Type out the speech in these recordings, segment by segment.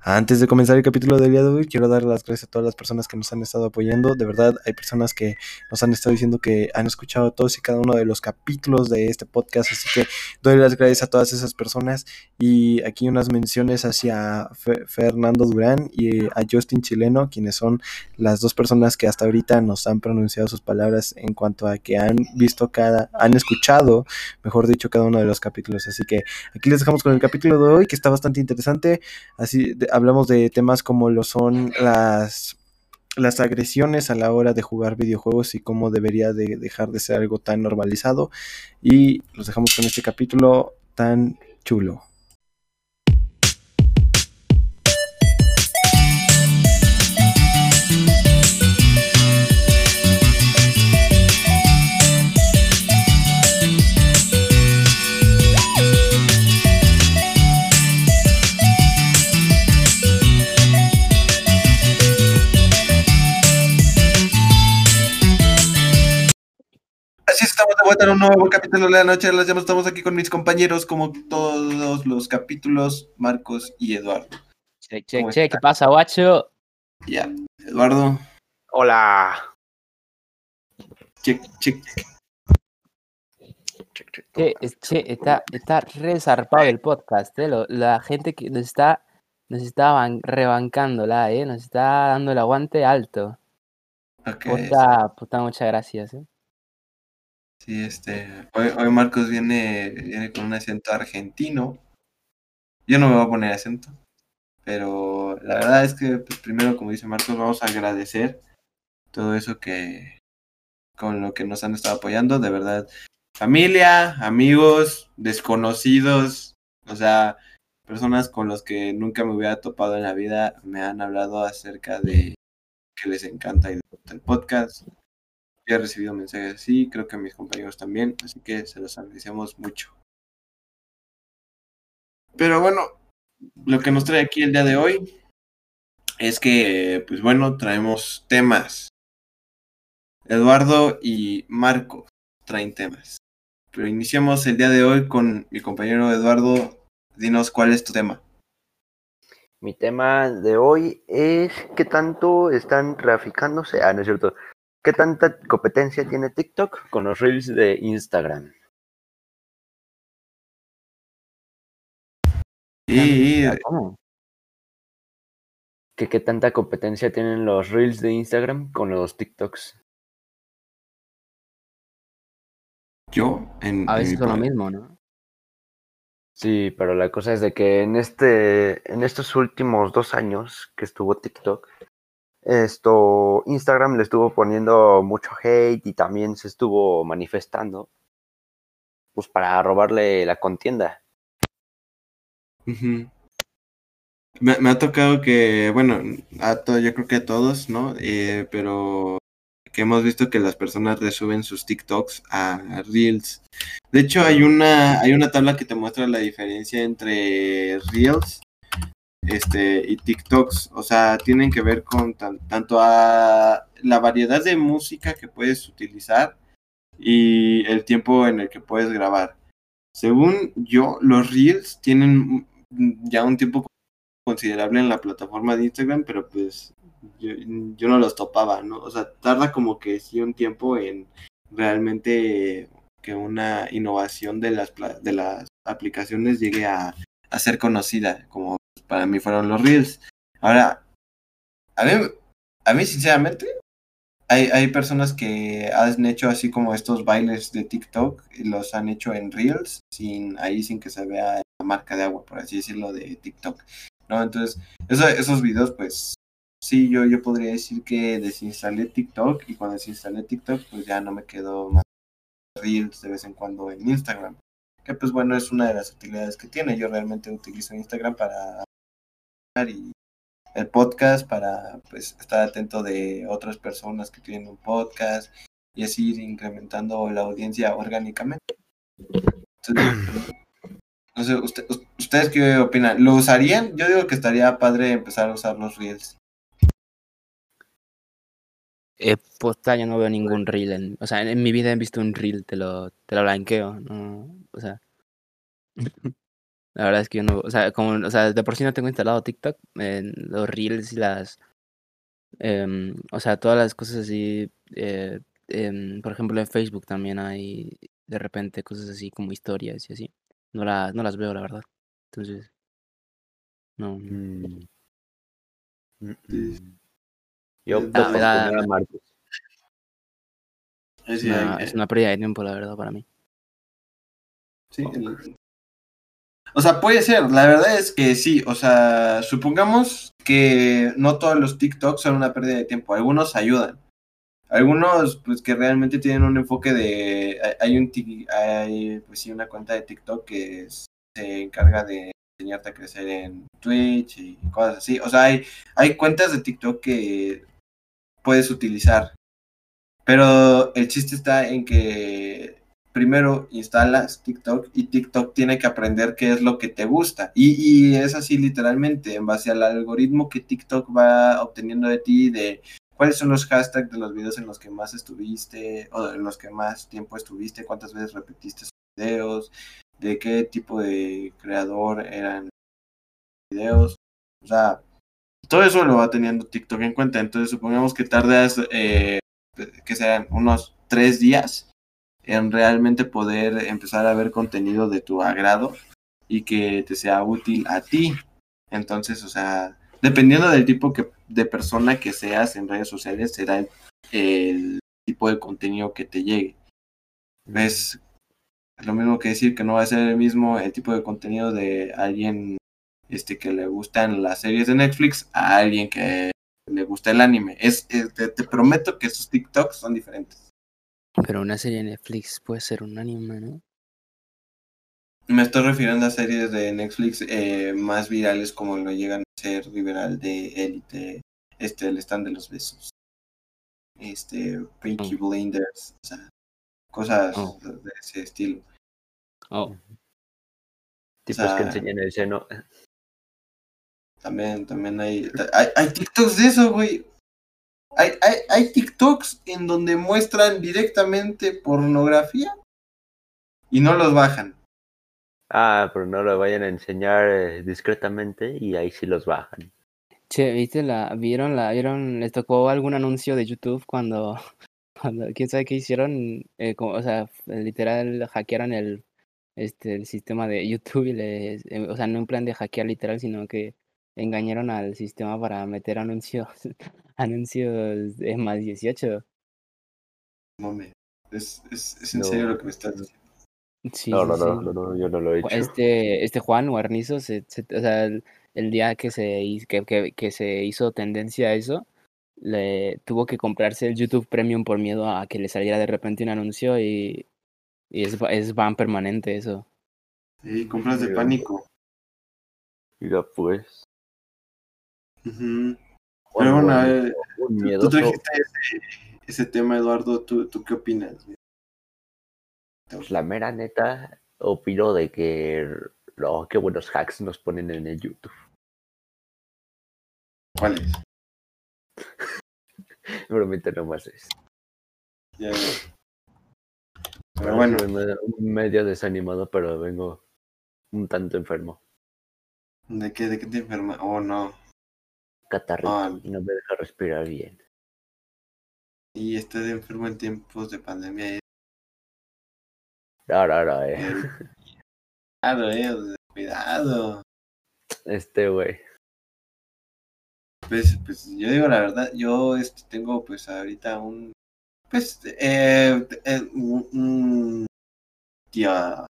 Antes de comenzar el capítulo del día de hoy, quiero dar las gracias a todas las personas que nos han estado apoyando. De verdad, hay personas que nos han estado diciendo que han escuchado todos y cada uno de los capítulos de este podcast, así que doy las gracias a todas esas personas. Y aquí unas menciones hacia Fernando Durán y a Justin Chileno, quienes son las dos personas que hasta ahorita nos han pronunciado sus palabras en cuanto a que han visto cada, han escuchado, mejor dicho, cada uno de los capítulos. Así que aquí les dejamos con el capítulo de hoy, que está bastante interesante. Así de, hablamos de temas como lo son las las agresiones a la hora de jugar videojuegos y cómo debería de dejar de ser algo tan normalizado y los dejamos con este capítulo tan chulo. Estamos de vuelta en un nuevo capítulo de la noche. Las estamos aquí con mis compañeros, como todos los capítulos, Marcos y Eduardo. Che, che, che, ¿qué pasa, guacho? Ya, Eduardo. Hola. Check, check. Che, che está, está resarpado el podcast, ¿eh? la gente que nos está, nos está rebancándola, ¿eh? Nos está dando el aguante alto. Okay, puta, puta, muchas gracias, ¿eh? Sí, este, hoy, hoy Marcos viene, viene con un acento argentino. Yo no me voy a poner acento, pero la verdad es que pues, primero, como dice Marcos, vamos a agradecer todo eso que con lo que nos han estado apoyando, de verdad. Familia, amigos, desconocidos, o sea, personas con los que nunca me hubiera topado en la vida me han hablado acerca de que les encanta el podcast, he recibido mensajes así, creo que mis compañeros también, así que se los agradecemos mucho. Pero bueno, lo que nos trae aquí el día de hoy es que, pues bueno, traemos temas. Eduardo y Marco traen temas. Pero iniciamos el día de hoy con mi compañero Eduardo. Dinos cuál es tu tema. Mi tema de hoy es qué tanto están traficándose. Ah, no es cierto. ¿Qué tanta competencia tiene TikTok con los reels de Instagram? Y... ¿Cómo? ¿Qué, ¿Qué tanta competencia tienen los reels de Instagram con los TikToks? Yo, en. A veces lo mismo, ¿no? Sí, pero la cosa es de que en este, en estos últimos dos años que estuvo TikTok, esto, Instagram le estuvo poniendo mucho hate y también se estuvo manifestando, pues para robarle la contienda. me, ha tocado que, bueno, a todo, yo creo que a todos, ¿no? Eh, pero que hemos visto que las personas resuben sus TikToks a Reels. De hecho, hay una, hay una tabla que te muestra la diferencia entre Reels este, y TikToks, o sea, tienen que ver con tanto a la variedad de música que puedes utilizar y el tiempo en el que puedes grabar. Según yo, los Reels tienen ya un tiempo considerable en la plataforma de Instagram, pero pues yo, yo no los topaba, ¿no? O sea, tarda como que sí un tiempo en realmente que una innovación de las, de las aplicaciones llegue a ser conocida, como para mí fueron los Reels. Ahora, a mí, a mí sinceramente, hay, hay personas que han hecho así como estos bailes de TikTok y los han hecho en Reels, sin, ahí sin que se vea la marca de agua, por así decirlo, de TikTok. ¿no? Entonces, esos videos, pues, sí, yo, yo podría decir que desinstalé TikTok y cuando desinstalé TikTok, pues ya no me quedó más Reels de vez en cuando en Instagram. Que pues bueno, es una de las utilidades que tiene. Yo realmente utilizo Instagram para el podcast para pues estar atento de otras personas que tienen un podcast y así ir incrementando la audiencia orgánicamente. no sé, ¿ustedes qué opinan? ¿Lo usarían? Yo digo que estaría padre empezar a usar los reels. Eh, pues yo no veo ningún reel. o sea, en, mi vida he visto un reel, te lo, te lo blanqueo. No, o sea, La verdad es que yo no, o sea, como, o sea, de por sí no tengo instalado TikTok, en los reels y las, em, o sea, todas las cosas así, eh, por ejemplo en Facebook también hay de repente cosas así como historias y así. No las, no las veo, la verdad. Entonces, no. Mm. Mm, mm. Yo Ah, opto por me da- poner a Marcos. Es, una, es una pérdida de tiempo, la verdad, para mí. Sí, el- O sea, puede ser, la verdad es que sí, o sea, supongamos que no todos los TikToks son una pérdida de tiempo, algunos ayudan. Algunos, pues que realmente tienen un enfoque de... hay- un hay, pues sí, una cuenta de TikTok que es- se encarga de enseñarte a crecer en Twitch y cosas así. O sea, hay, hay cuentas de TikTok que puedes utilizar. Pero el chiste está en que primero instalas TikTok y TikTok tiene que aprender qué es lo que te gusta. Y, y es así literalmente, en base al algoritmo que TikTok va obteniendo de ti, de cuáles son los hashtags de los videos en los que más estuviste o en los que más tiempo estuviste, cuántas veces repetiste esos videos, de qué tipo de creador eran videos. O sea, todo eso lo va teniendo TikTok en cuenta. Entonces supongamos que tardas, eh, que sean unos tres días en realmente poder empezar a ver contenido de tu agrado y que te sea útil a ti. Entonces, o sea, dependiendo del tipo que, de persona que seas en redes sociales, será el, tipo de contenido que te llegue. ¿Ves? Es lo mismo que decir que no va a ser el mismo el tipo de contenido de alguien este que le gustan las series de Netflix a alguien que le gusta el anime. Es, es- te, te prometo que esos TikToks son diferentes. Pero una serie de Netflix puede ser un anime, ¿no? Me estoy refiriendo a series de Netflix eh, más virales como lo llegan a ser Liberal de Élite, este, el stand de los besos, este, Pinky Oh. Blinders, o sea, cosas Oh. de ese estilo. Oh, Tipos sea, que enseñan el seno. También, también hay, hay, hay TikToks de eso, güey. Hay, hay, hay TikToks en donde muestran directamente pornografía y no los bajan. Ah, pero no lo vayan a enseñar eh, discretamente y ahí sí los bajan. Che, ¿viste la, vieron la, vieron, les tocó algún anuncio de YouTube cuando, cuando, quién sabe qué hicieron, eh, como, o sea, literal hackearon el, este, el sistema de YouTube y les, eh, o sea, no en plan de hackear literal, sino que engañaron al sistema para meter anuncios, anuncios de más 18. Mame, es, es, es en No. serio lo que me estás diciendo. Sí, no, sí, no, sí. no, no, no, yo no lo he hecho. Este, este Juan Guarnizo, se, se- o sea, el, el día que se, que, que, que se hizo tendencia a eso, le tuvo que comprarse el YouTube Premium por miedo a que le saliera de repente un anuncio y, y es, es ban permanente eso. Sí, compras de Mira. pánico. Mira, pues. Ujú. Juan Pero bueno, un tú trajiste ese, ese tema, Eduardo. ¿Tú, tú qué opinas? Pues la mera neta, opino de que. No, qué buenos hacks nos ponen en el YouTube. ¿Cuál es? Realmente nomás es. Ya, ya. Pero bueno, medio desanimado, pero vengo un tanto enfermo. ¿de qué, de qué te enferma? Oh, no. Catarrito Ah. y no me deja respirar bien. Y estás enfermo en tiempos de pandemia. eh. No, no, no, eh. Cuidado, eh. Cuidado. Este güey. Pues, pues yo digo la verdad, yo este, tengo pues ahorita un, pues, eh, eh, un, un tío,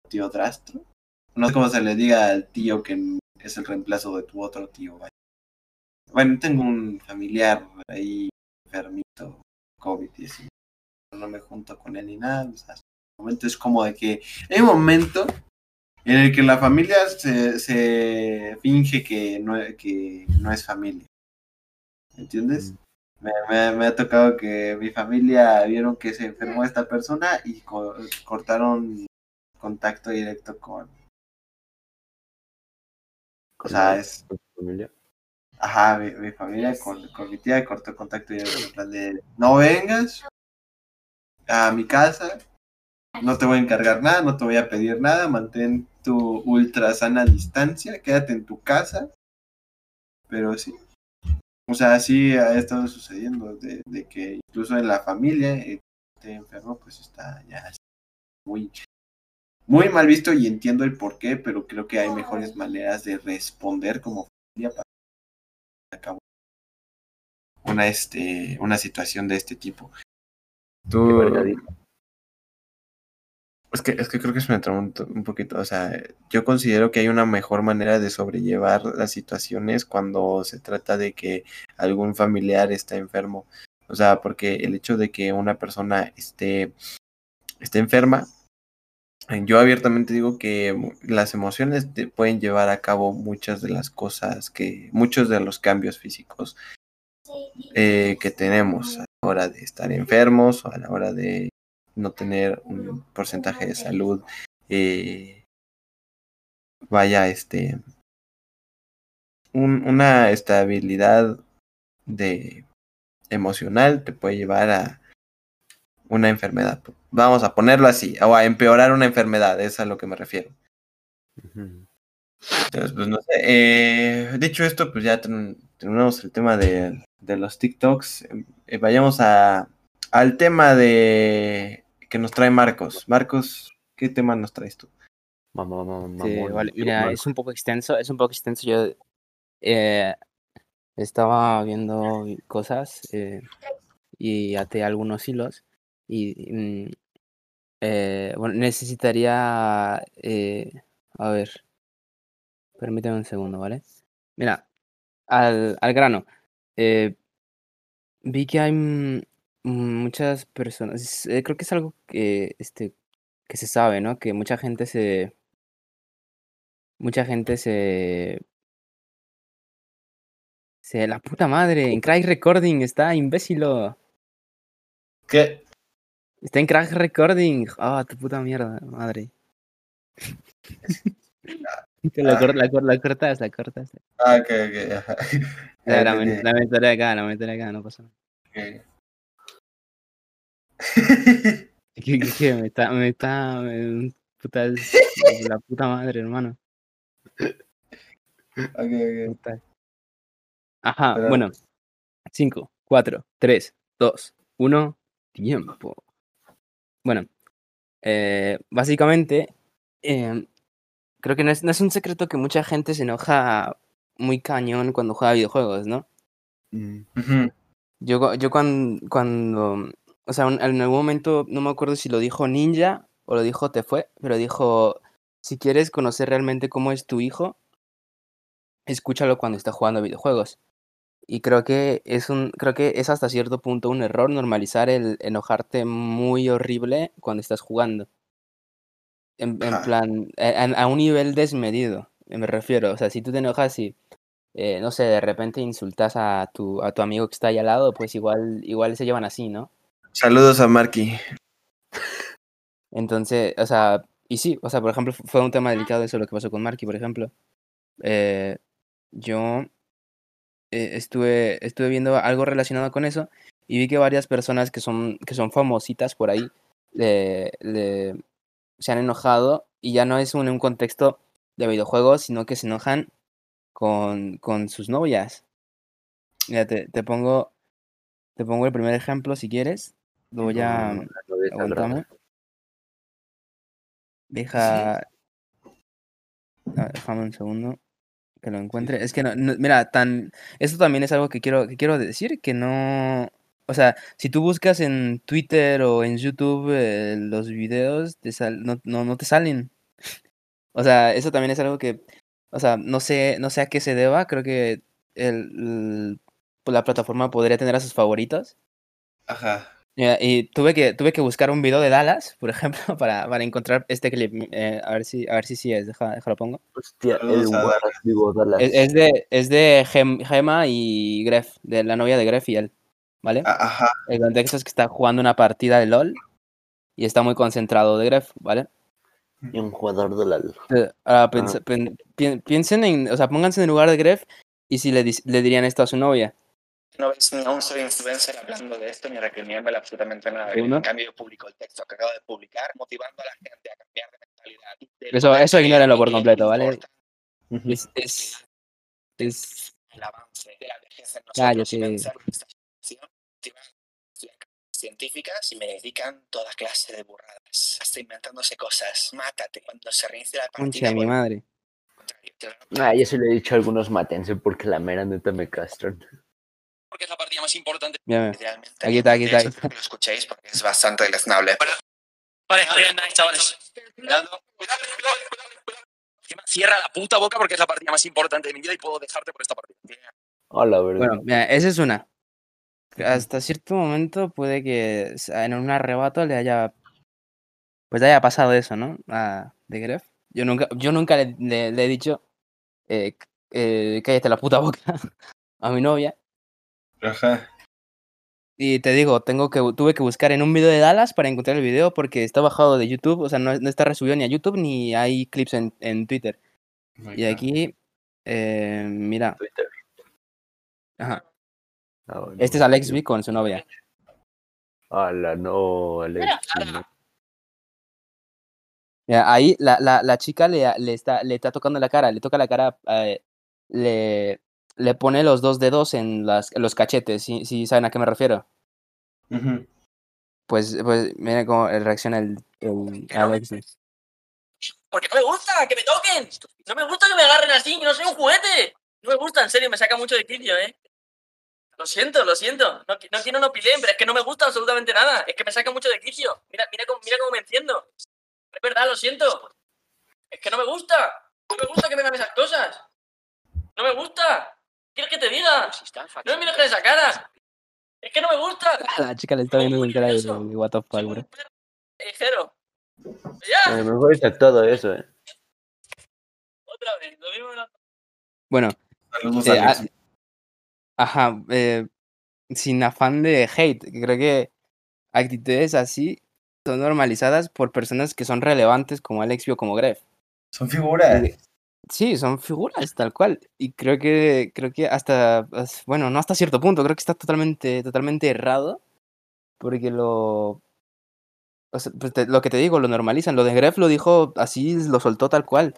tío drastro. No sé cómo se le diga al tío que es el reemplazo de tu otro tío. vaya. Bueno, tengo un familiar ahí enfermito, COVID y así. No me junto con él ni nada. O sea, el momento es como de que hay un momento en el que la familia se, se finge que no, que no es familia. ¿Entiendes? Me, me- me ha tocado que mi familia vieron que se enfermó esta persona y co- cortaron contacto directo con... O sea, es... ¿Con tu familia? Ajá, mi, mi familia con, con mi tía cortó contacto directo en plan de... No vengas a mi casa, no te voy a encargar nada, no te voy a pedir nada, mantén tu ultra sana distancia, quédate en tu casa. Pero sí. O sea, sí ha estado sucediendo de, de que incluso en la familia eh, esté enfermo, pues está ya muy, muy mal visto y entiendo el por qué, pero creo que hay mejores maneras de responder como familia para acabo una este una situación de este tipo. Tú, es que, es que creo que se me trabó un, to- un poquito. O sea, yo considero que hay una mejor manera de sobrellevar las situaciones cuando se trata de que algún familiar está enfermo. O sea, porque el hecho de que una persona esté, esté enferma, yo abiertamente digo que las emociones te pueden llevar a cabo muchas de las cosas que, muchos de los cambios físicos eh, que tenemos a la hora de estar enfermos o a la hora de no tener un porcentaje de salud eh, vaya este un- una estabilidad de emocional te puede llevar a una enfermedad vamos a ponerlo así o a empeorar una enfermedad es a lo que me refiero entonces, pues no sé. eh, dicho esto, pues ya ten- terminamos el tema de, de los TikToks. Eh, vayamos a, al tema de que nos trae Marcos. Marcos, ¿qué tema nos traes tú? Mamá, mamá, Sí, vale, mira, es un poco extenso, es un poco extenso. Yo eh, estaba viendo cosas eh, y até algunos hilos y mm, eh, bueno, necesitaría, eh, a ver, permíteme un segundo, ¿vale? Mira, al, al grano. eh, vi que hay mm, muchas personas, eh, creo que es algo que, este, que se sabe, ¿no? Que mucha gente se, mucha gente se Se la puta madre, en Crack Recording está, imbécilo. ¿Qué? Está en Crack Recording. Ah, tu puta mierda, madre. La, Ah. cor- la, cor- la cortas, la cortas. Ah, ok, ok. ajá. La, la, la meteré acá, la meteré acá, no pasa nada. ¿Qué, qué, qué? Me está, me está, me- puta, es- la puta madre, hermano. Ok, ok. Puta. Ajá, Pero- bueno. 5, 4, 3, 2, 1, tiempo. Bueno, eh, básicamente, em, creo que no es, no es un secreto que mucha gente se enoja muy cañón cuando juega videojuegos, ¿no? Mm. Yo, yo cuando, cuando, o sea, un- en algún momento, no me acuerdo si lo dijo Ninja o lo dijo Te Fue, pero dijo, si quieres conocer realmente cómo es tu hijo, escúchalo cuando está jugando videojuegos. Y creo que es un, creo que es hasta cierto punto un error normalizar el enojarte muy horrible cuando estás jugando. En, plan, a, a- un nivel desmedido, me refiero. O sea, si tú te enojas y, eh, no sé, de repente insultas a tu, a tu amigo que está ahí al lado, pues igual, igual se llevan así, ¿no? Saludos a Marky. Entonces, o sea, y sí, o sea, por ejemplo, fu- fue un tema delicado eso lo que pasó con Marky, por ejemplo. Eh, yo eh, estuve, estuve viendo algo relacionado con eso y vi que varias personas que son, que son famositas por ahí le, le- se han enojado y ya no es un, un contexto de videojuegos, sino que se enojan con, con sus novias. Mira, te, te pongo, te pongo el primer ejemplo si quieres. Lo voy a... No, la novia está Aguantame. brava. Deja. Ah, déjame un segundo que lo encuentre. Es que no, no- mira, tan. Esto también es algo que quiero, que quiero decir, que no. O sea, si tú buscas en Twitter o en YouTube eh, los videos, te sal- no, no, no te salen. O sea, eso también es algo que. O sea, no sé, no sé a qué se deba. Creo que el, el- pues la plataforma podría tener a sus favoritos. Ajá. Y tuve que, tuve que buscar un video de Dallas, por ejemplo, para, para encontrar este clip. Eh, a ver si, a ver si sí es, deja, déjalo pongo. Hostia, el vivo Dallas. Es, es de, es de Gem- Gema y Gref, de la novia de Gref y él, ¿vale? A- Ajá. El contexto es que está jugando una partida de LOL y está muy concentrado de Gref, ¿vale? Y un jugador de la Eh, ahora pen- pi- piensen en, o sea, pónganse en el lugar de Gref y si le, le dirían esto a su novia. No ves ni a un solo influencer hablando de esto ni recriminándole absolutamente nada. En cambio, yo publico el texto que acabo de publicar, motivando a la gente a cambiar de mentalidad Eso, eso ignórenlo por completo, ¿vale? Es, es, es, el avance de la vejez en Ah, yo nosotros sí. científicas y me dedican toda clase de burradas. Hasta inventándose cosas. Mátate cuando se reinicie la partida. de mi madre. Ah, yo sí le he dicho a algunos matense porque la mera neta me castran. Porque es la partida más importante. Mírame. Idealmente. Aquí está, aquí está, aquí que lo escuchéis porque es bastante deleznable. Vale, bien, nice, chavales. Cuidado. Cuidado, cuidado, cuidado, cuidado. Encima, Cierra la puta boca porque es la partida más importante de mi vida y puedo dejarte por esta partida. Hola, verdad. Bueno, mira, esa es una. Hasta cierto momento puede que en un arrebato le haya. Pues le haya pasado eso, ¿no? A de Gref. Yo nunca, yo nunca le, le- le he dicho. Eh, eh, cállate la puta boca a mi novia. Ajá. Y te digo, tengo que, tuve que buscar en un video de Dallas para encontrar el video porque está bajado de YouTube, o sea, no, no está resubido ni a YouTube ni hay clips en, en Twitter. Y aquí, eh, mira, Twitter. ajá, Ah, este es Alex. B con su novia. Hola, no, Alex. Mira, ahí la, la, la chica le, le, está, le está tocando la cara, le toca la cara, eh, le, le pone los dos dedos en, las, en los cachetes, si ¿sí, saben a qué me refiero? Pues, pues mira cómo reacciona el, el Alex B. Porque no me gusta que me toquen. No me gusta que me agarren así, que no soy un juguete. No me gusta, en serio, me saca mucho de quicio, ¿eh? Lo siento, lo siento. No, no quiero no pilen, pero es que no me gusta absolutamente nada. Es que me saca mucho de quicio. Mira, mira cómo, mira cómo me enciendo. Es verdad, lo siento. Es que no me gusta. No me gusta que me hagan esas cosas. No me gusta. ¿Qué ¿Quieres que te diga? No me mires con esa cara. Es que no me gusta. La chica le está viendo con cara de, what the fuck, un bro. callejero. A Ya, lo mejor está todo eso, eh. otra vez. Lo mismo Bueno, Eh, a- Ajá, eh, sin afán de hate, creo que actitudes así son normalizadas por personas que son relevantes como Alexio o como Gref. Son figuras. Sí, son figuras tal cual. Y creo que, creo que hasta, as- bueno, no hasta cierto punto, creo que está totalmente, totalmente errado. Porque lo, o sea, pues te- lo que te digo, lo normalizan. Lo de Gref lo dijo así, lo soltó tal cual.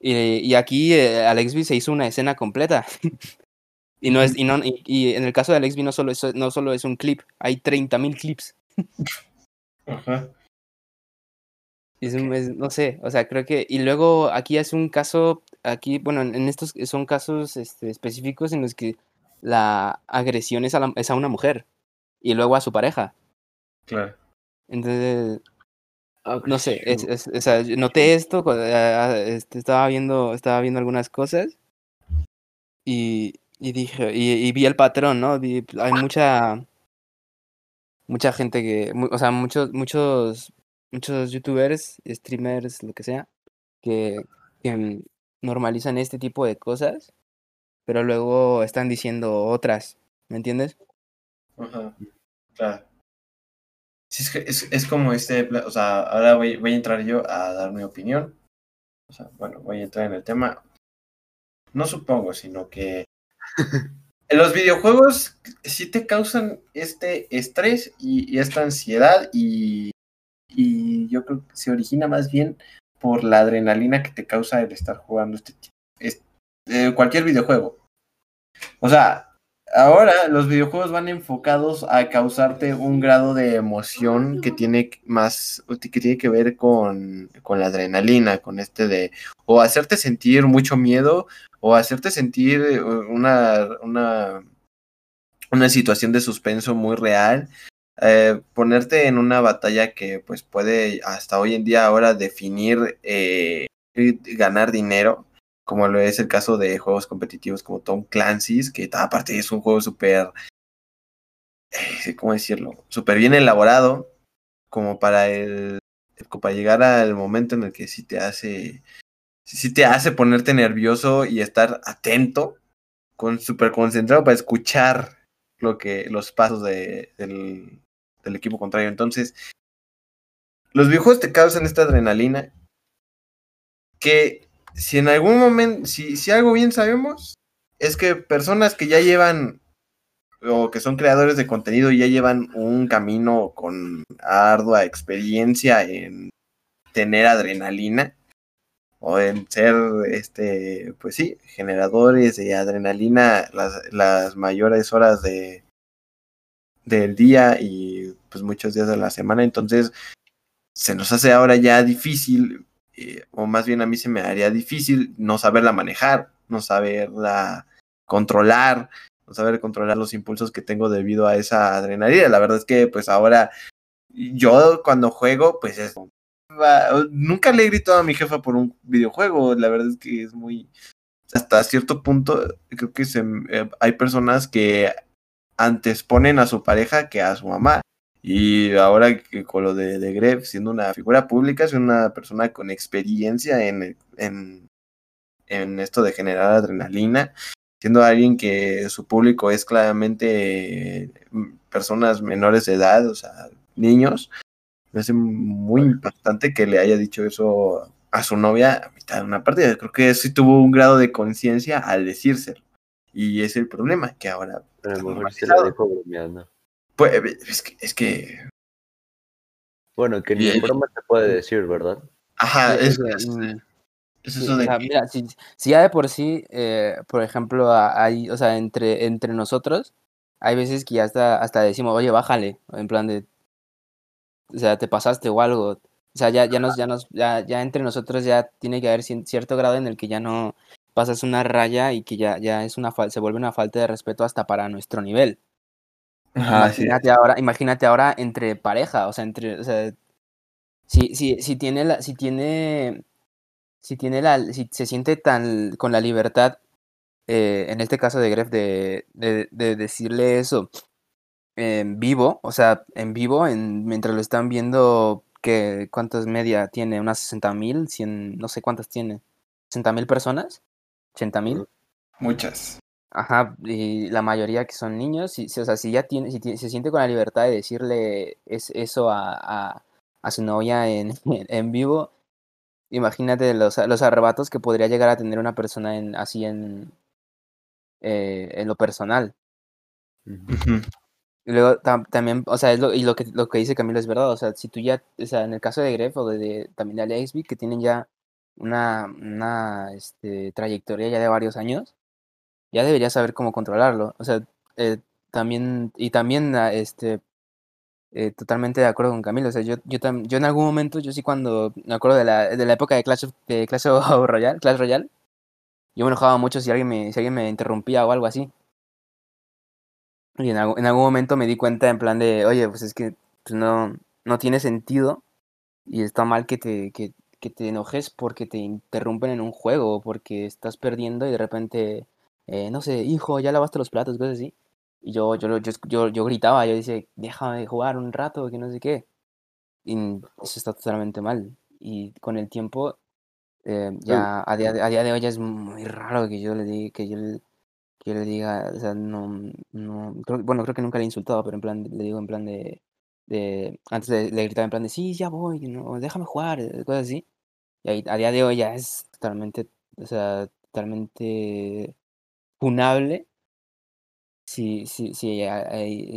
Y, y aquí eh, Alexby se hizo una escena completa. y no es, y no, y, y en el caso de Alexby no solo es, no solo es un clip, hay 30.000 clips. Ajá. Es no sé, o sea, creo que. Y luego aquí es un caso, aquí, bueno, en estos son casos este, específicos en los que la agresión es a, la- es a una mujer y luego a su pareja. Claro. Entonces, no sé, es, es- o sea, noté esto, cu- ah, este, estaba viendo, estaba viendo algunas cosas y, y dije, y, y vi el patrón, ¿no? Hay mucha, mucha gente que, o sea, muchos, muchos, muchos youtubers, streamers, lo que sea, que, que mm, normalizan este tipo de cosas, pero luego están diciendo otras, ¿me entiendes? Ajá. Claro. Sí, es, que es, es como este, o sea, ahora voy, voy a entrar yo a dar mi opinión. O sea, bueno, voy a entrar en el tema. No supongo, sino que en los videojuegos sí te causan este estrés y, y esta ansiedad y, y yo creo que se origina más bien por la adrenalina que te causa el estar jugando este tipo, es- eh, cualquier videojuego. O sea, ahora los videojuegos van enfocados a causarte un grado de emoción que tiene más, que tiene que ver con, con la adrenalina, con este de, o hacerte sentir mucho miedo, o hacerte sentir eh, una, una, una situación de suspenso muy real, eh, ponerte en una batalla que pues puede hasta hoy en día ahora definir eh, ganar dinero como lo es el caso de juegos competitivos como Tom Clancy's, que aparte es un juego súper, eh, ¿cómo decirlo? Súper bien elaborado, como para el, para llegar al momento en el que sí te hace, sí te hace ponerte nervioso y estar atento, con súper concentrado para escuchar lo que, los pasos de, del, del equipo contrario. Entonces, los videojuegos te causan esta adrenalina que si en algún momento, si, si algo bien sabemos, es que personas que ya llevan o que son creadores de contenido ya llevan un camino con ardua experiencia en, tener adrenalina o en ser, este, pues sí, generadores de adrenalina las, las mayores horas de del día y pues muchos días de la semana. Entonces se nos hace ahora ya difícil, eh, o más bien a mí se me haría difícil no saberla manejar, no saberla controlar, no saber controlar los impulsos que tengo debido a esa adrenalina. La verdad es que pues ahora yo cuando juego, pues es nunca le he gritado a mi jefa por un videojuego, la verdad es que es muy hasta cierto punto creo que se, eh, hay personas que antes ponen a su pareja que a su mamá. Y ahora que con lo de, de Gref, siendo una figura pública, siendo una persona con experiencia en, en, en esto de generar adrenalina, siendo alguien que su público es claramente personas menores de edad, o sea, niños, me hace muy impactante que le haya dicho eso a su novia a mitad de una partida. Creo que sí tuvo un grado de conciencia al decírselo. Y es el problema, que ahora... A lo está mejor se normalizado. la dejo bromeando. Pues, es que, es que Bueno, que ni en el- broma se puede decir, ¿verdad? Ajá, Sí, es, o es- sí, eso o de sea, que- mira, si, si ya de por sí, eh, por ejemplo, a- hay, o sea, entre, entre nosotros, hay veces que ya hasta, hasta decimos, oye, bájale, en plan de, o sea, te pasaste o algo. O sea, ya, ya nos, ya nos, ya, ya entre nosotros ya tiene que haber cierto grado en el que ya no pasas una raya y que ya, ya es una se vuelve una falta de respeto hasta para nuestro nivel. Ajá, sí, imagínate ahora, imagínate ahora entre pareja, o sea, entre, o sea, si, si, si tiene la, si tiene, si tiene la, si se siente tan con la libertad, eh, en este caso de Gref, de, de, de decirle eso en vivo, o sea, en vivo, en, mientras lo están viendo, que ¿cuántas media tiene? ¿Unas 60 mil? 100, no sé cuántas tiene. ¿60 mil personas? ¿80 mil? muchas. Ajá, y la mayoría que son niños, y, si- o sea, si ya tiene, si se siente con la libertad de decirle es, eso a, a, a su novia en, en vivo, imagínate los, los arrebatos que podría llegar a tener una persona en, así en, eh, en lo personal. Y luego tam- también, o sea, es lo, y lo que, lo que dice Camilo es verdad, o sea, si tú ya, o sea, en el caso de Gref o de, de- también de Alexby, que tienen ya una, una este, trayectoria ya de varios años, ya deberías saber cómo controlarlo. O sea, eh, también, y también, ah, este, eh, totalmente de acuerdo con Camilo. O sea, yo, yo, tam- yo en algún momento, yo sí cuando, me acuerdo de la, de la época de Clash of, de Clash of Royale, Clash Royale, yo me enojaba mucho si alguien me, si alguien me interrumpía o algo así. Y en, en algún momento me di cuenta en plan de, oye, pues es que pues no, no tiene sentido y está mal que te, que, que te enojes porque te interrumpen en un juego porque estás perdiendo y de repente, eh, no sé, hijo, ya lavaste los platos, cosas así. Y yo, yo, yo, yo, yo gritaba, yo decía, déjame jugar un rato, que no sé qué. Y eso está totalmente mal. Y con el tiempo, eh, ya a día, de, a día de hoy ya es muy raro que yo le diga, que yo le, que yo le diga, o sea, no, no, creo- bueno, creo que nunca le he insultado, pero en plan, le digo en plan de, de antes le, le gritaba en plan de, sí, ya voy, no, déjame jugar, cosas así. Y a día de hoy ya es totalmente, o sea, totalmente funable si, si, si,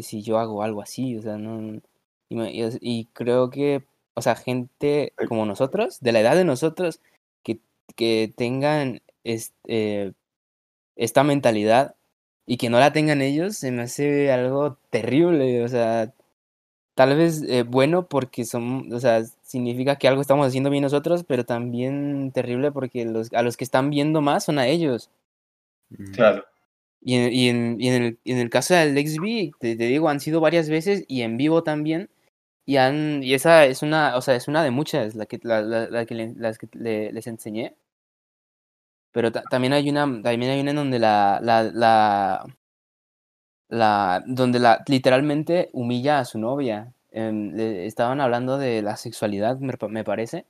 si yo hago algo así, o sea, no, y, me- y es- y creo que, o sea, gente como nosotros, de la edad de nosotros, que, que tengan este, esta mentalidad y que no la tengan ellos, se me hace algo terrible, o sea, tal vez eh, bueno porque son, o sea, significa que algo estamos haciendo bien nosotros, pero también terrible porque los, a los que están viendo más son a ellos. Claro. Y en, y en, y en el, y en el caso del XB, te, te digo, han sido varias veces y en vivo también. Y, han, y esa es una, o sea, es una de muchas, la que, la, la- la que le- las que le- les enseñé. Pero ta- también hay una, también hay una en donde la, la, la, la, donde la literalmente humilla a su novia. Em, estaban hablando de la sexualidad, me, me parece.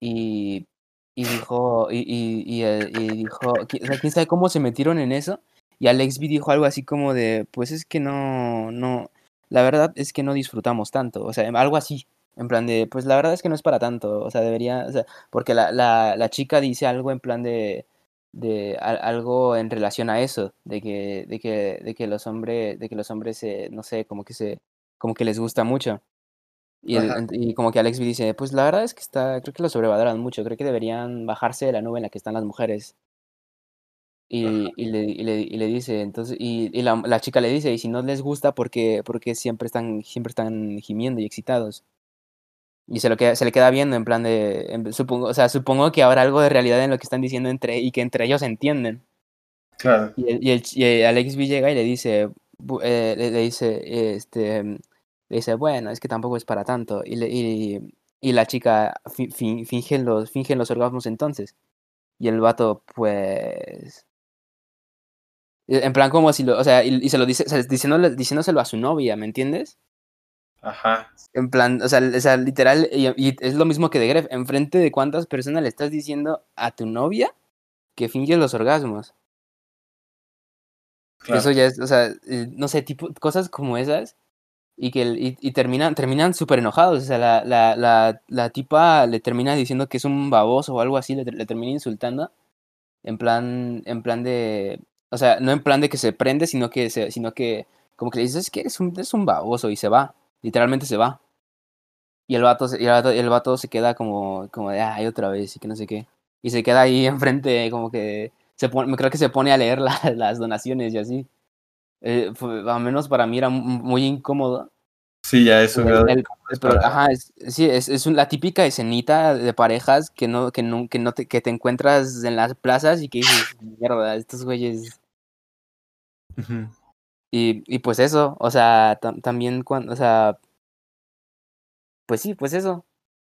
Y, y dijo, y, y, y, eh, dijo, quién sabe cómo se metieron en eso. Y Alex B dijo algo así como de, pues es que no, no, la verdad es que no disfrutamos tanto. O sea, em, algo así. En plan de, pues la verdad es que no es para tanto. O sea, debería, o sea, porque la, la, la chica dice algo en plan de, de al- algo en relación a eso, de que, de que, de que los hombres, de que los hombres se, no sé, como que se, como que les gusta mucho. Y, el- y como que Alex B dice, pues la verdad es que está, creo que lo sobrevaloran mucho, creo que deberían bajarse de la nube en la que están las mujeres. Y, y le, y, le, y le dice, entonces, y, y la, la chica le dice, y si no les gusta, porque porque siempre están, siempre están gimiendo y excitados? Y se, lo queda, se le queda viendo en plan de, en- supongo, o sea, supongo que habrá algo de realidad en lo que están diciendo entre, y que entre ellos entienden. Claro. Y, el, y, el, Alex B llega y le dice, eh, le, le dice, este, le dice, bueno, es que tampoco es para tanto. Y, le, y, y la chica fi- fi- finge los, finge los orgasmos entonces. Y el vato, pues, eh, en plan como si lo, o sea, y, y se lo dice, o sea, diciéndole, diciéndoselo a su novia, ¿me entiendes? Ajá. En plan, o sea, o sea, literal, y, y es lo mismo que de Gref, enfrente de cuántas personas le estás diciendo a tu novia que finge los orgasmos. Claro. Eso ya es, o sea, eh, no sé, tipo, cosas como esas. Y que y, y terminan, terminan súper enojados. O sea, la, la, la, la tipa le termina diciendo que es un baboso o algo así, le, termina insultando. En plan, en plan de. O sea, no en plan de que se prende, sino que se, sino que como que le dices "Es que eres un, eres un baboso y se va. Literalmente se va. Y el vato, y el vato, el vato se queda como, como de ay otra vez y que no sé qué. Y se queda ahí enfrente, como que se pone, creo que se pone a leer la- las donaciones y así. Eh, fue- al menos para mí era mu- muy incómodo. Sí, ya es un El- el- pero, ajá, es, sí, es, es la típica escenita de parejas que no, que no, que no te, que te encuentras en las plazas y que dices, mierda, estos güeyes. Y, y pues eso, o sea, tam- también cuando, o sea, pues sí, pues eso.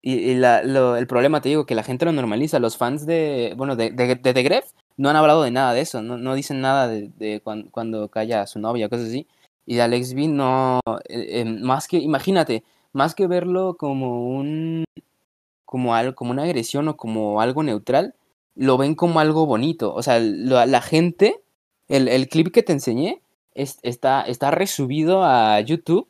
Y, y la, lo, el problema, te digo, que la gente lo normaliza. Los fans de, bueno, de, de, de The Gref no han hablado de nada de eso, no, dicen nada de, de cuan- cuando calla a su novia, cosas así. Y Alex B no, eh, eh, más que, imagínate, más que verlo como un, como algo, como una agresión o como algo neutral, lo ven como algo bonito. O sea, lo- la gente, el, clip que te enseñé, es- está, resubido a YouTube,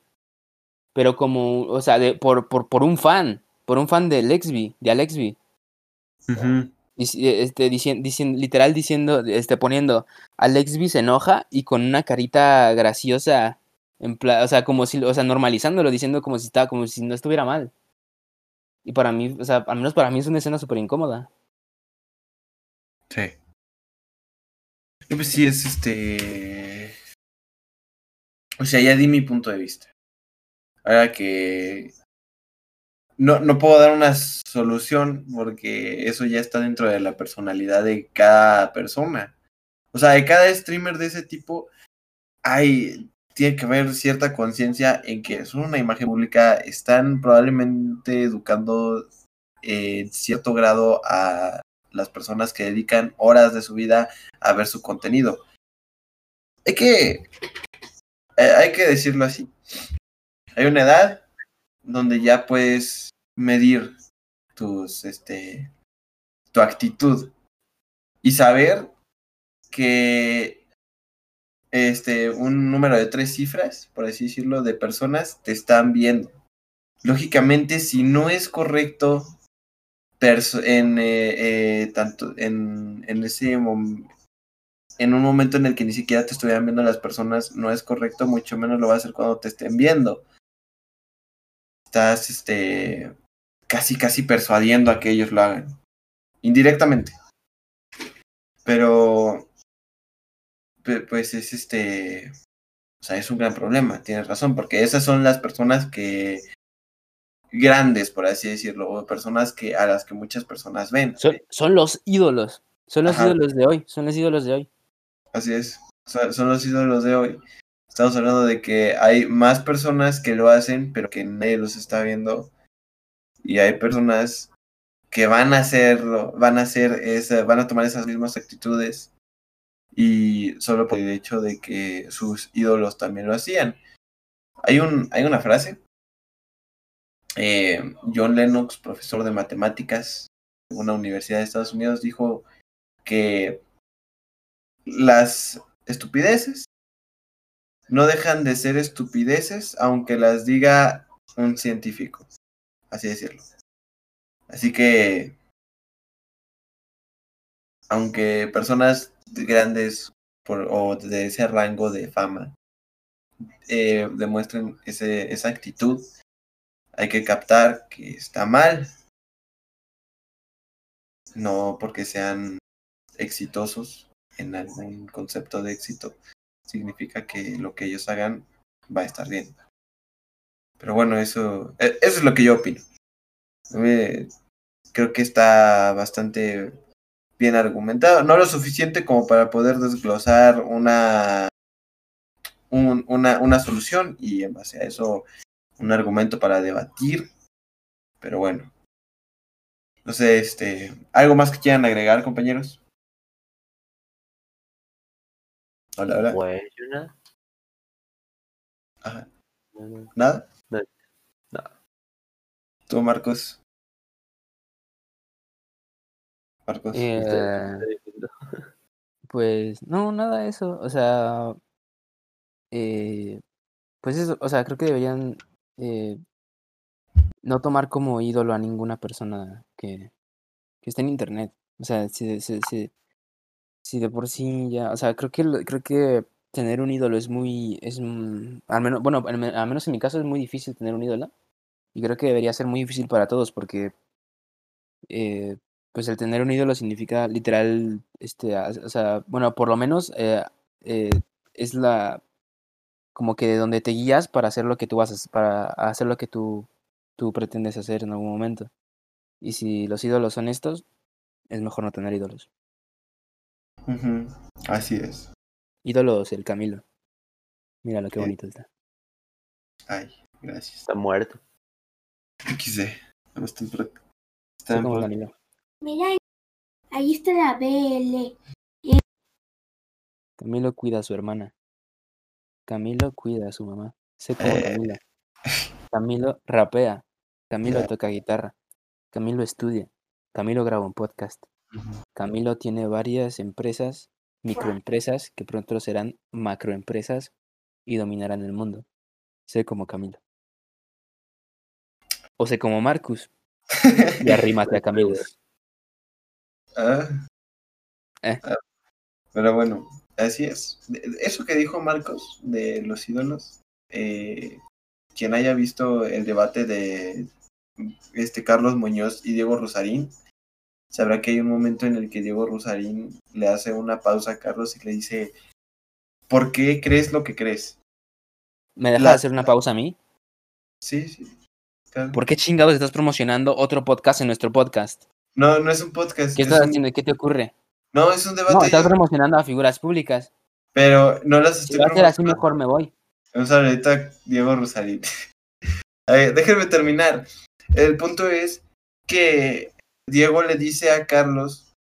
pero como, o sea, de, por, por, un fan, por un fan de Alexby, de Alexby. Dici- Este, dicien- dicien- literal diciendo, este, poniendo, Alexby se enoja y con una carita graciosa, o sea, como si, o sea, normalizándolo, diciendo como si estaba, como si no estuviera mal. Y para mí, o sea, al menos para mí es una escena súper incómoda. Sí. Pues sí, es este. O sea, ya di mi punto de vista. Ahora que. No, no puedo dar una solución porque eso ya está dentro de la personalidad de cada persona. O sea, de cada streamer de ese tipo, hay. Tiene que haber cierta conciencia en que son una imagen pública, están probablemente educando en cierto grado a las personas que dedican horas de su vida a ver su contenido. Hay que, eh, hay que decirlo así. Hay una edad donde ya puedes medir tus, este, tu actitud y saber que este, un número de tres cifras, por así decirlo, de personas te están viendo. Lógicamente, si no es correcto en eh, eh, tanto en, en ese en un momento en el que ni siquiera te estuvieran viendo las personas no es correcto mucho menos lo va a hacer cuando te estén viendo estás este casi casi persuadiendo a que ellos lo hagan indirectamente pero pe- pues es este o sea es un gran problema tienes razón porque esas son las personas que grandes por así decirlo o personas que a las que muchas personas ven Son, son los ídolos. Son los Ajá. ídolos de hoy. Son los ídolos de hoy. Así es. Son, son los ídolos de hoy. Estamos hablando de que hay más personas que lo hacen, pero que nadie los está viendo. Y hay personas que van a hacerlo, van a hacer esa, van a tomar esas mismas actitudes. Y solo por el hecho de que sus ídolos también lo hacían. Hay un, hay una frase. Eh, John Lennox, profesor de matemáticas en una universidad de Estados Unidos, dijo que las estupideces no dejan de ser estupideces aunque las diga un científico, así decirlo. Así que, aunque personas grandes por, o de ese rango de fama eh, demuestren ese, esa actitud, hay que captar que está mal. No porque sean exitosos en algún concepto de éxito, significa que lo que ellos hagan va a estar bien. Pero bueno, eso, e- eso es lo que yo opino. Creo que está bastante bien argumentado, no lo suficiente como para poder desglosar una, un- una, una solución y en base a eso un argumento para debatir. Pero bueno. No sé, este, ¿algo más que quieran agregar, compañeros? Hola, hola. Yo nada. Ajá. No, no. ¿Nada? No. No. ¿Tú, Marcos? Marcos. Eh. Pues no, nada de eso. O sea, eh, pues eso, o sea, creo que deberían eh, no tomar como ídolo a ninguna persona que, que esté en internet. O sea, si, si, si, si de por sí ya, o sea, creo que creo que tener un ídolo es muy, es mm, al menos, bueno, al me- al menos en mi caso es muy difícil tener un ídolo. Y creo que debería ser muy difícil para todos porque eh, pues el tener un ídolo significa literal, este, o sea, bueno, por lo menos eh, eh, es la, como que de donde te guías para hacer lo que tú vas a, hac- para hacer lo que tú, tú pretendes hacer en algún momento. Y si los ídolos son estos, es mejor no tener ídolos. Así es. Ídolos, el Camilo. Míralo, qué Eh, bonito está. Ay, gracias. Está muerto. XD. No estoy por- Soy Está en como por- Camilo. Mira, ahí está la BL. Camilo cuida a su hermana. Camilo cuida a su mamá. Sé como Eh. Camilo. Camilo rapea. Camilo toca guitarra. Camilo estudia. Camilo graba un podcast. Camilo tiene varias empresas, microempresas, que pronto serán macroempresas y dominarán el mundo. Sé como Camilo. O sé como Marcus y arrímate a Camilo. Ah. Eh. Ah, Pero bueno, así es. Eso que dijo Marcos de los ídolos, eh, quien haya visto el debate de este Carlos Muñoz y Diego Rosarín, sabrá que hay un momento en el que Diego Rosarín le hace una pausa a Carlos y le dice, ¿por qué crees lo que crees? ¿Me dejas La- hacer una pausa a mí? Sí, sí. claro. ¿Por qué chingados estás promocionando otro podcast en nuestro podcast? No, no es un podcast. ¿Qué es estás un- haciendo? ¿Qué te ocurre? No, es un debate. No, estás promocionando a figuras públicas. Pero no las Si estoy va a ser así, mejor me voy. Vamos a ahorita Diego Rosarín. A ver, déjenme terminar. El punto es que Diego le dice a Carlos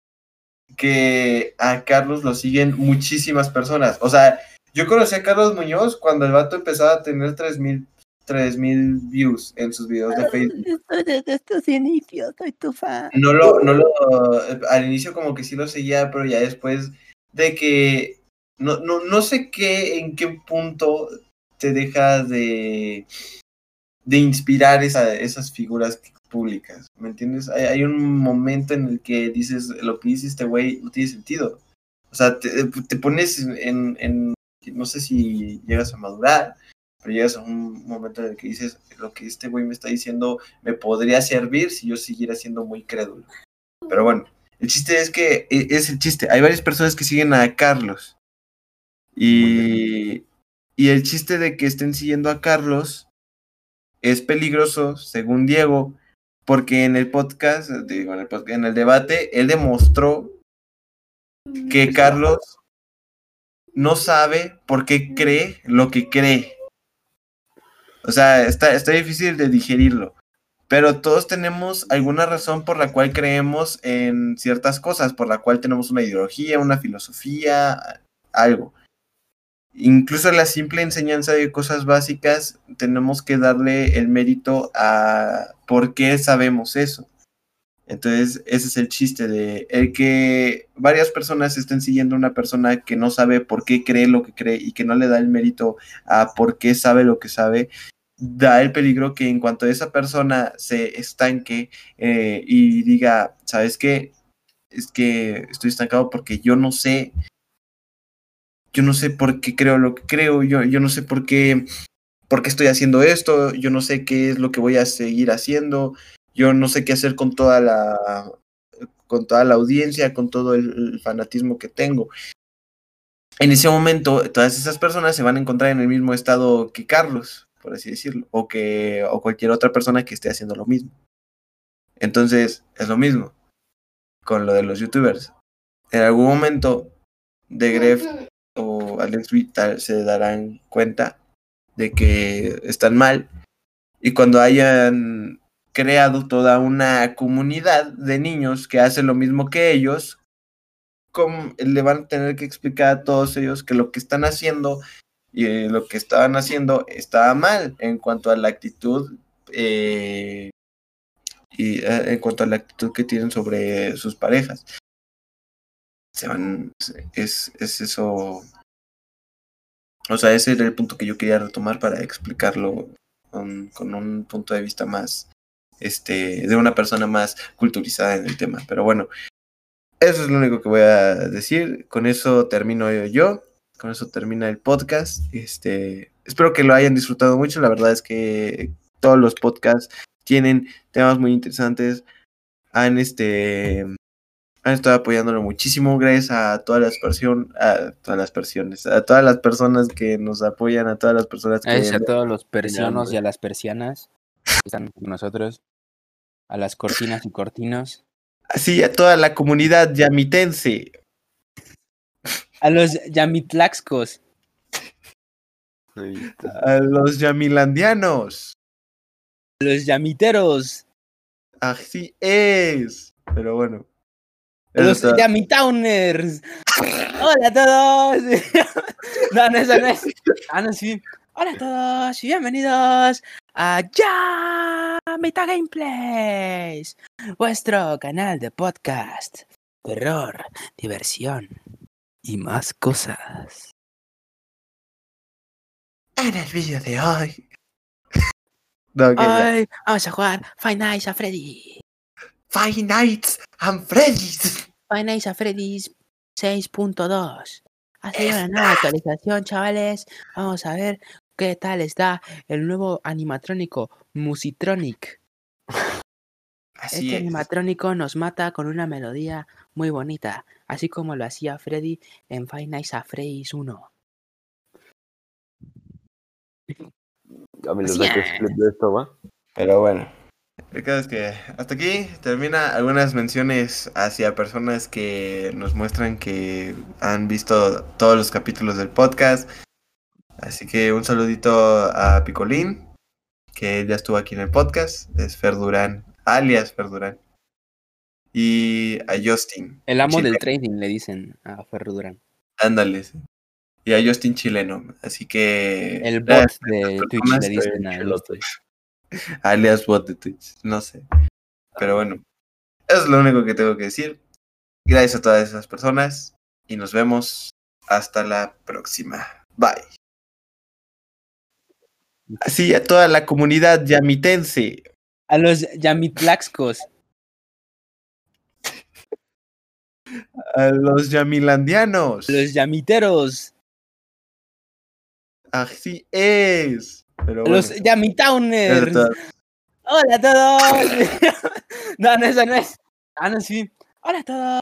que a Carlos lo siguen muchísimas personas. O sea, yo conocí a Carlos Muñoz cuando el vato empezaba a tener 3000 3000 views en sus videos de Facebook. Desde estos inicios soy tu fan. No lo, no lo, al inicio como que sí lo seguía, pero ya después de que no, no, no sé qué, en qué punto te dejas de, de inspirar esa, esas figuras públicas, ¿me entiendes? Hay, hay un momento en el que dices, lo que dice este güey no tiene sentido. O sea, te, te pones en, en, no sé si llegas a madurar, pero llegas a un momento en el que dices, lo que este güey me está diciendo me podría servir si yo siguiera siendo muy crédulo. Pero bueno, el chiste es que e- es el chiste. Hay varias personas que siguen a Carlos. Y, y el chiste de que estén siguiendo a Carlos es peligroso, según Diego, porque en el podcast, digo, en el, pod- en el debate, él demostró que Carlos no sabe por qué cree lo que cree. O sea, está, está difícil de digerirlo. Pero todos tenemos alguna razón por la cual creemos en ciertas cosas, por la cual tenemos una ideología, una filosofía, algo. Incluso la simple enseñanza de cosas básicas, tenemos que darle el mérito a por qué sabemos eso. Entonces, ese es el chiste de el que varias personas estén siguiendo a una persona que no sabe por qué cree lo que cree y que no le da el mérito a por qué sabe lo que sabe, da el peligro que en cuanto esa persona se estanque eh, y diga, ¿sabes qué? Es que estoy estancado porque yo no sé, yo no sé por qué creo lo que creo, yo, yo no sé por qué, ¿por qué estoy haciendo esto? Yo no sé qué es lo que voy a seguir haciendo, yo no sé qué hacer con toda la, con toda la audiencia, con todo el, el fanatismo que tengo. En ese momento, todas esas personas se van a encontrar en el mismo estado que Carlos, por así decirlo, o que o cualquier otra persona que esté haciendo lo mismo. Entonces, es lo mismo con lo de los youtubers. En algún momento, de Gref o Alex Vital se darán cuenta de que están mal y cuando hayan creado toda una comunidad de niños que hacen lo mismo que ellos, le van a tener que explicar a todos ellos que lo que están haciendo y eh, lo que estaban haciendo estaba mal en cuanto a la actitud eh, y eh, en cuanto a la actitud que tienen sobre sus parejas. Se van, es, es eso. O sea, ese era el punto que yo quería retomar para explicarlo con, con un punto de vista más, este, de una persona más culturizada en el tema. Pero bueno, eso es lo único que voy a decir. Con eso termino yo. Con eso termina el podcast. Este, espero que lo hayan disfrutado mucho. La verdad es que todos los podcasts tienen temas muy interesantes. Han este han estado apoyándolo muchísimo. Gracias a todas las personas, a todas las personas, a todas las personas que nos apoyan, a todas las personas que Gracias a todos los persianos y a las persianas que están con nosotros. A las cortinas y cortinos. Sí, a toda la comunidad yamitense. A los yamitlaxcos. A los yamilandianos. A los yamiteros. Así es. Pero bueno. Los es todo. Yamitowners. Hola a todos. No, no, eso no es. Ah, no, sí. Hola a todos y bienvenidos a Yamita Gameplays, vuestro canal de podcast, terror, diversión y más cosas. En el vídeo de hoy. No. Hoy vamos a jugar Five Nights at Freddy. Five Nights and Freddy's. Five Nights at Freddy's 6.2. Ha salido una nueva actualización, chavales. Vamos a ver qué tal está el nuevo animatrónico Musitronic. Así este es. animatrónico nos mata con una melodía muy bonita, así como lo hacía Freddy en Five Nights at Freddy's 1. Dame los Así datos es. clip de esto, ¿va? Pero bueno. El caso es que hasta aquí termina algunas menciones hacia personas que nos muestran que han visto todos los capítulos del podcast. Así que un saludito a Picolín, que ya estuvo aquí en el podcast. Es Fer Durán, alias Fer Durán. Y a Justin. El amo del trading le dicen a Ferro Durán. Ándale. sí. Y a Justin Chileno. Así que. El bot de Twitch le dicen a chelote. alias bot de Twitch, no sé. Pero bueno, eso es lo único que tengo que decir. Gracias a todas esas personas y nos vemos hasta la próxima. Bye. Así a toda la comunidad yamitense. A los Yamitlaxcos. A los yamilandianos. Los Yamiteros. Así es. Pero bueno, los todo. Hola a todos. no, no, eso no es. Ah, no, sí. Hola a todos.